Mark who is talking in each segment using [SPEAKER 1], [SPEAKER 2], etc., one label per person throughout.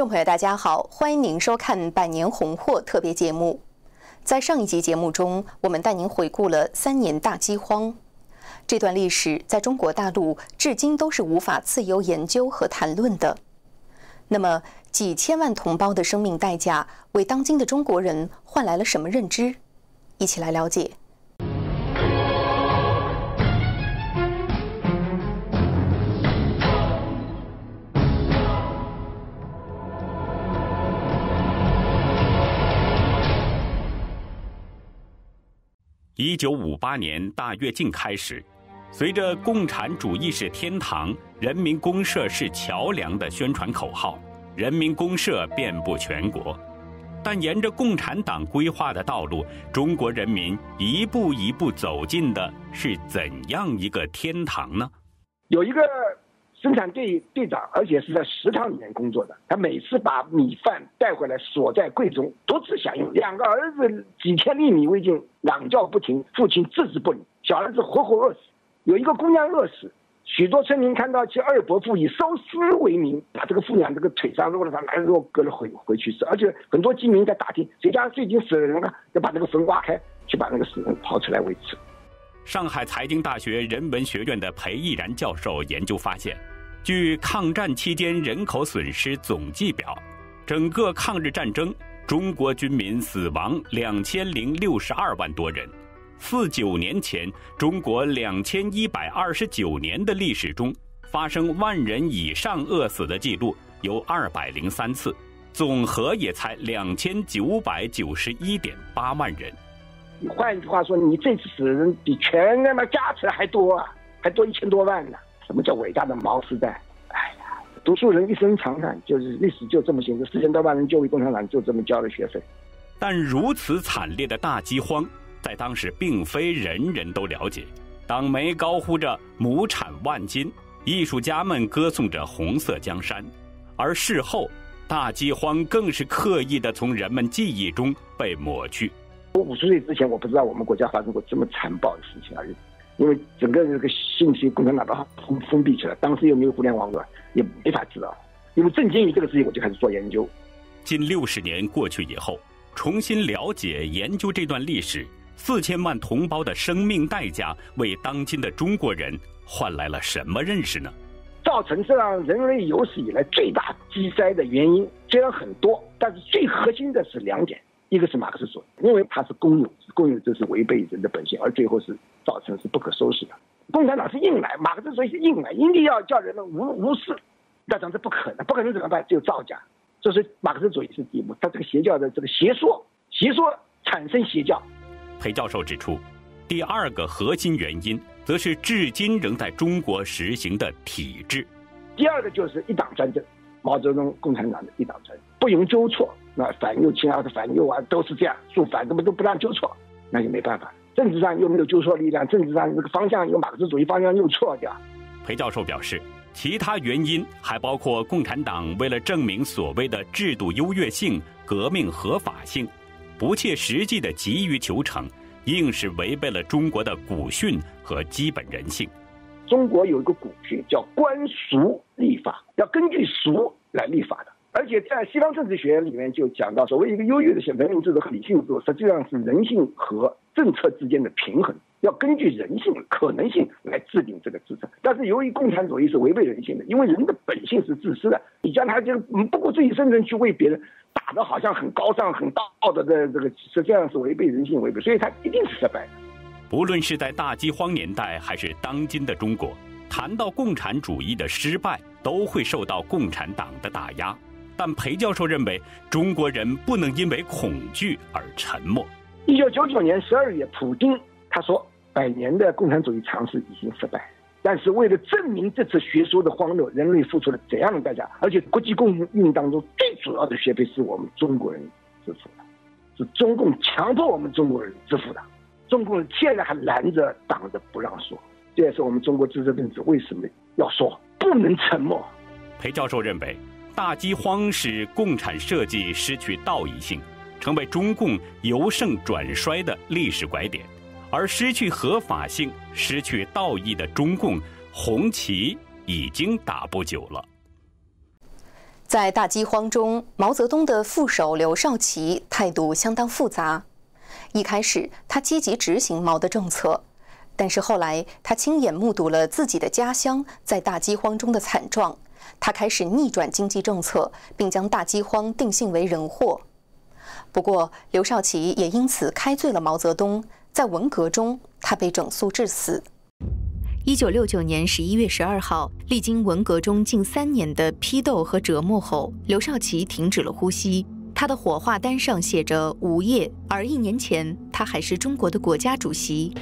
[SPEAKER 1] 观众朋友，大家好，欢迎您收看《百年红货》特别节目。在上一集节目中，我们带您回顾了三年大饥荒这段历史，在中国大陆至今都是无法自由研究和谈论的。那么，几千万同胞的生命代价，为当今的中国人换来了什么认知？一起来了解。
[SPEAKER 2] 一九五八年大跃进开始，随着“共产主义是天堂，人民公社是桥梁”的宣传口号，人民公社遍布全国。但沿着共产党规划的道路，中国人民一步一步走进的是怎样一个天堂呢？
[SPEAKER 3] 有一个。生产队队长，而且是在食堂里面工作的。他每次把米饭带回来，锁在柜中，独自享用。两个儿子几天粒米未进，嚷叫不停，父亲置之不理。小儿子活活饿死，有一个姑娘饿死。许多村民看到其二伯父以烧尸为名，把这个妇娘这个腿上肉了上拿肉割了回回去吃。而且很多居民在打听谁家最近死了人了，要把那个坟挖开，去把那个死人刨出来喂吃。
[SPEAKER 2] 上海财经大学人文学院的裴毅然教授研究发现。据抗战期间人口损失总计表，整个抗日战争，中国军民死亡两千零六十二万多人。四九年前，中国两千一百二十九年的历史中，发生万人以上饿死的记录有二百零三次，总和也才两千九百九十一点八万人。
[SPEAKER 3] 换句话说，你这次死的人比全他妈加起来还多啊，还多一千多万呢。什么叫伟大的毛时代？哎呀，读书人一生长叹，就是历史就这么写，这四千多万人就为共产党就这么交了学费。
[SPEAKER 2] 但如此惨烈的大饥荒，在当时并非人人都了解。党媒高呼着亩产万斤，艺术家们歌颂着红色江山，而事后，大饥荒更是刻意的从人们记忆中被抹去。
[SPEAKER 3] 我五十岁之前，我不知道我们国家发生过这么残暴的事情而已。因为整个这个信息共产党都封封闭起来，当时又没有互联网，也没法知道。因为震惊于这个事情，我就开始做研究。
[SPEAKER 2] 近六十年过去以后，重新了解研究这段历史，四千万同胞的生命代价，为当今的中国人换来了什么认识呢？
[SPEAKER 3] 造成这样人类有史以来最大饥灾的原因虽然很多，但是最核心的是两点。一个是马克思主义，因为它是公有制，公有制是违背人的本性，而最后是造成是不可收拾的。共产党是硬来，马克思主义是硬来，一定要叫人们无无视，那当然这不可能，不可能怎么办？只有造假。这是马克思主义是第一步，他这个邪教的这个邪说，邪说产生邪教。
[SPEAKER 2] 裴教授指出，第二个核心原因，则是至今仍在中国实行的体制。
[SPEAKER 3] 第二个就是一党专政，毛泽东共产党的一党专政，不容纠错。那反右倾啊，反右啊，都是这样做反，怎么都不让纠错，那就没办法。政治上又没有纠错力量，政治上这个方向有马克思主义方向又错掉。
[SPEAKER 2] 裴教授表示，其他原因还包括共产党为了证明所谓的制度优越性、革命合法性，不切实际的急于求成，硬是违背了中国的古训和基本人性。
[SPEAKER 3] 中国有一个古训叫“官俗立法”，要根据俗来立法的。而且在西方政治学里面就讲到，所谓一个优越的文明制度和理性制度，实际上是人性和政策之间的平衡，要根据人性可能性来制定这个政策。但是由于共产主义是违背人性的，因为人的本性是自私的，你将他就不顾自己生存去为别人打的好像很高尚、很道德的这个，实际上是违背人性、违背，所以他一定是失败的。
[SPEAKER 2] 不论是在大饥荒年代，还是当今的中国，谈到共产主义的失败，都会受到共产党的打压。但裴教授认为，中国人不能因为恐惧而沉默。
[SPEAKER 3] 一九九九年十二月，普京他说：“百年的共产主义尝试已经失败，但是为了证明这次学说的荒谬，人类付出了怎样的代价？而且国际共运当中最主要的学费是我们中国人支付的，是中共强迫我们中国人支付的。中共现在还拦着挡着不让说，这也是我们中国知识分子为什么要说不能沉默。”
[SPEAKER 2] 裴教授认为。大饥荒使共产设计失去道义性，成为中共由盛转衰的历史拐点；而失去合法性、失去道义的中共红旗已经打不久了。
[SPEAKER 1] 在大饥荒中，毛泽东的副手刘少奇态度相当复杂。一开始，他积极执行毛的政策，但是后来，他亲眼目睹了自己的家乡在大饥荒中的惨状，他开始逆转经济政策，并将大饥荒定性为人祸。不过，刘少奇也因此开罪了毛泽东，在文革中，他被整肃致死。一九六九年十一月十二号，历经文革中近三年的批斗和折磨后，刘少奇停止了呼吸。他的火化单上写着“无业”，而一年前他还是中国的国家主席。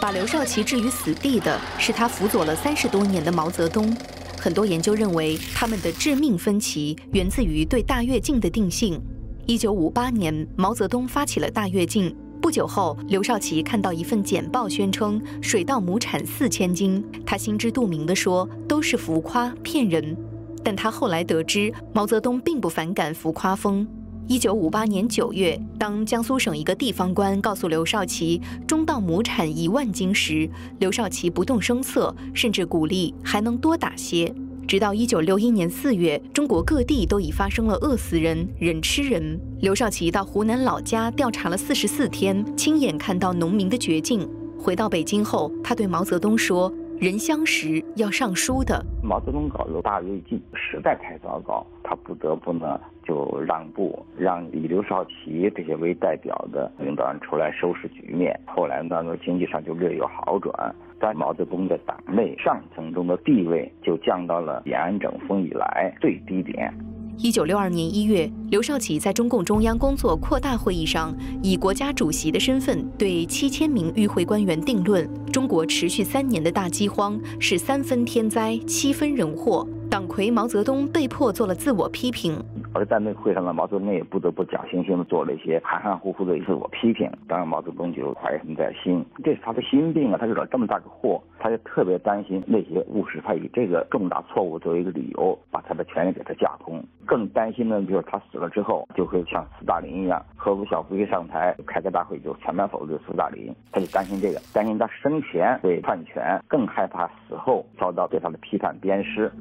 [SPEAKER 1] 把刘少奇置于死地的是他辅佐了三十多年的毛泽东。很多研究认为，他们的致命分歧源自于对大跃进的定性。一九五八年，毛泽东发起了大跃进。不久后，刘少奇看到一份简报，宣称水稻亩产四千斤。他心知肚明地说：“都是浮夸骗人。”但他后来得知，毛泽东并不反感浮夸风。一九五八年九月，当江苏省一个地方官告诉刘少奇中稻亩产一万斤时，刘少奇不动声色，甚至鼓励还能多打些。直到一九六一年四月，中国各地都已发生了饿死人、人吃人。刘少奇到湖南老家调查了四十四天，亲眼看到农民的绝境。回到北京后，他对毛泽东说：“人相识要上书的。”
[SPEAKER 4] 毛泽东搞了大跃进，实在太糟糕，他不得不呢就让步，让以刘少奇这些为代表的领导人出来收拾局面。后来呢，经济上就略有好转。在毛泽东的党内上层中的地位就降到了延安整风以来最低点。
[SPEAKER 1] 一九六二年一月，刘少奇在中共中央工作扩大会议上，以国家主席的身份对七千名与会官员定论：中国持续三年的大饥荒是三分天灾，七分人祸。党魁毛泽东被迫做了自我批评。
[SPEAKER 4] 而在那个会上呢，毛泽东也不得不假惺惺的做了一些含含糊糊的自我批评。当然，毛泽东就怀恨在心，这是他的心病啊！他惹了这么大个祸，他就特别担心那些务实派以这个重大错误作为一个理由，把他的权利给他架空。更担心的，就是他死了之后，就会像斯大林一样，赫鲁晓夫一上台开个大会就全盘否定斯大林。他就担心这个，担心他生前被篡权，更害怕死后遭到对他的批判鞭尸。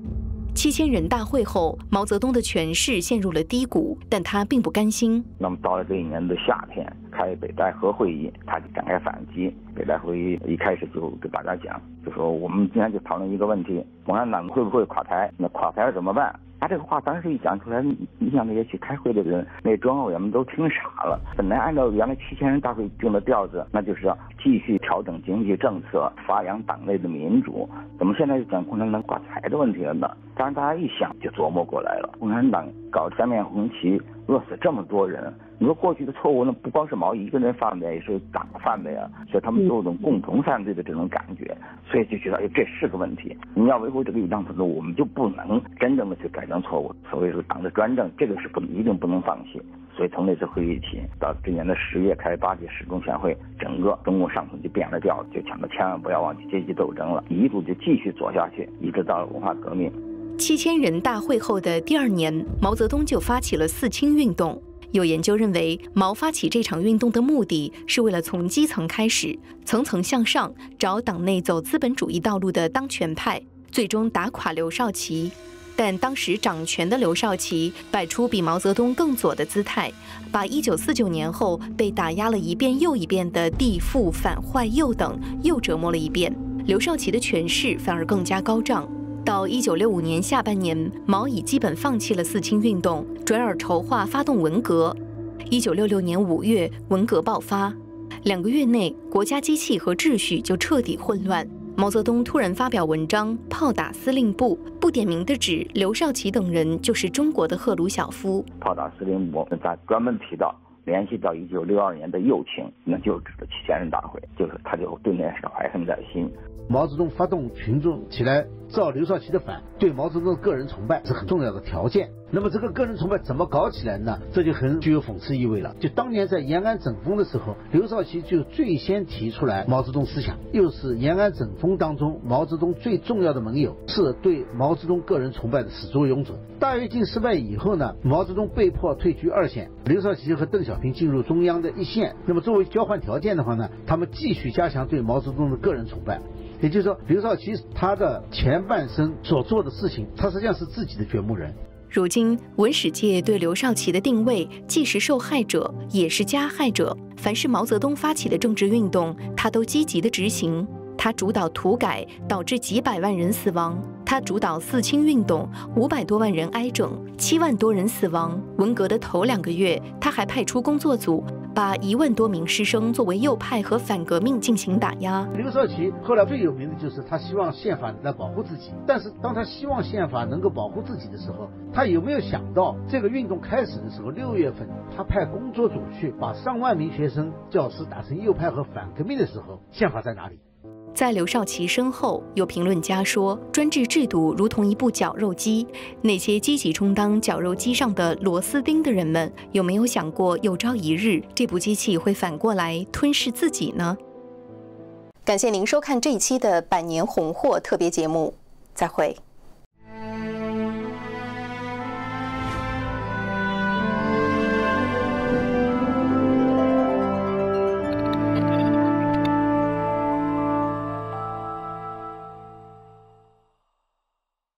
[SPEAKER 1] 七千人大会后，毛泽东的权势陷入了低谷，但他并不甘心。
[SPEAKER 4] 那么到了这一年的夏天，开北戴河会议，他就展开反击。北戴河会议一开始就跟大家讲，就说我们今天就讨论一个问题：共产党会不会垮台？那垮台了怎么办？他这个话当时一讲出来，你想那些去开会的人，那中央委员们都听傻了。本来按照原来七千人大会定的调子，那就是要继续调整经济政策，发扬党内的民主。怎么现在又讲共产党挂财的问题了呢？当然，大家一想就琢磨过来了。共产党搞三面红旗，饿死这么多人。你说过去的错误，那不光是毛一个人犯的，也是党犯的呀。所以他们都有种共同犯罪的这种感觉，所以就觉得哎，这是个问题。你要维护这个一党制度，我们就不能真正的去改正错误。所谓说党的专政，这个是不一定不能放弃。所以从那次会议起，到今年的十月开八届十中全会，整个中共上层就变了调，就强调千万不要忘记阶级斗争了，一路就继续走下去，一直到了文化革命。
[SPEAKER 1] 七千人大会后的第二年，毛泽东就发起了四清运动。有研究认为，毛发起这场运动的目的是为了从基层开始，层层向上，找党内走资本主义道路的当权派，最终打垮刘少奇。但当时掌权的刘少奇摆出比毛泽东更左的姿态，把1949年后被打压了一遍又一遍的地富反坏右等又折磨了一遍，刘少奇的权势反而更加高涨。到一九六五年下半年，毛已基本放弃了四清运动，转而筹划发动文革。一九六六年五月，文革爆发，两个月内，国家机器和秩序就彻底混乱。毛泽东突然发表文章，炮打司令部，不点名的指刘少奇等人就是中国的赫鲁晓夫。
[SPEAKER 4] 炮打司令部，他专门提到联系到一九六二年的右倾，那就指的七千人大会，就是他就对那事怀恨在心。
[SPEAKER 5] 毛泽东发动群众起来造刘少奇的反，对毛泽东个人崇拜是很重要的条件。那么这个个人崇拜怎么搞起来呢？这就很具有讽刺意味了。就当年在延安整风的时候，刘少奇就最先提出来毛泽东思想，又是延安整风当中毛泽东最重要的盟友，是对毛泽东个人崇拜的始作俑者。大跃进失败以后呢，毛泽东被迫退居二线，刘少奇和邓小平进入中央的一线。那么作为交换条件的话呢，他们继续加强对毛泽东的个人崇拜。也就是说，刘少奇他的前半生所做的事情，他实际上是自己的掘墓人。
[SPEAKER 1] 如今，文史界对刘少奇的定位既是受害者，也是加害者。凡是毛泽东发起的政治运动，他都积极的执行。他主导土改，导致几百万人死亡；他主导四清运动，五百多万人挨整，七万多人死亡。文革的头两个月，他还派出工作组。把一万多名师生作为右派和反革命进行打压。
[SPEAKER 5] 刘少奇后来最有名的就是他希望宪法来保护自己，但是当他希望宪法能够保护自己的时候，他有没有想到这个运动开始的时候，六月份他派工作组去把上万名学生、教师打成右派和反革命的时候，宪法在哪里？
[SPEAKER 1] 在刘少奇身后，有评论家说，专制制度如同一部绞肉机，那些积极充当绞肉机上的螺丝钉的人们，有没有想过有朝一日这部机器会反过来吞噬自己呢？感谢您收看这一期的百年红货特别节目，再会。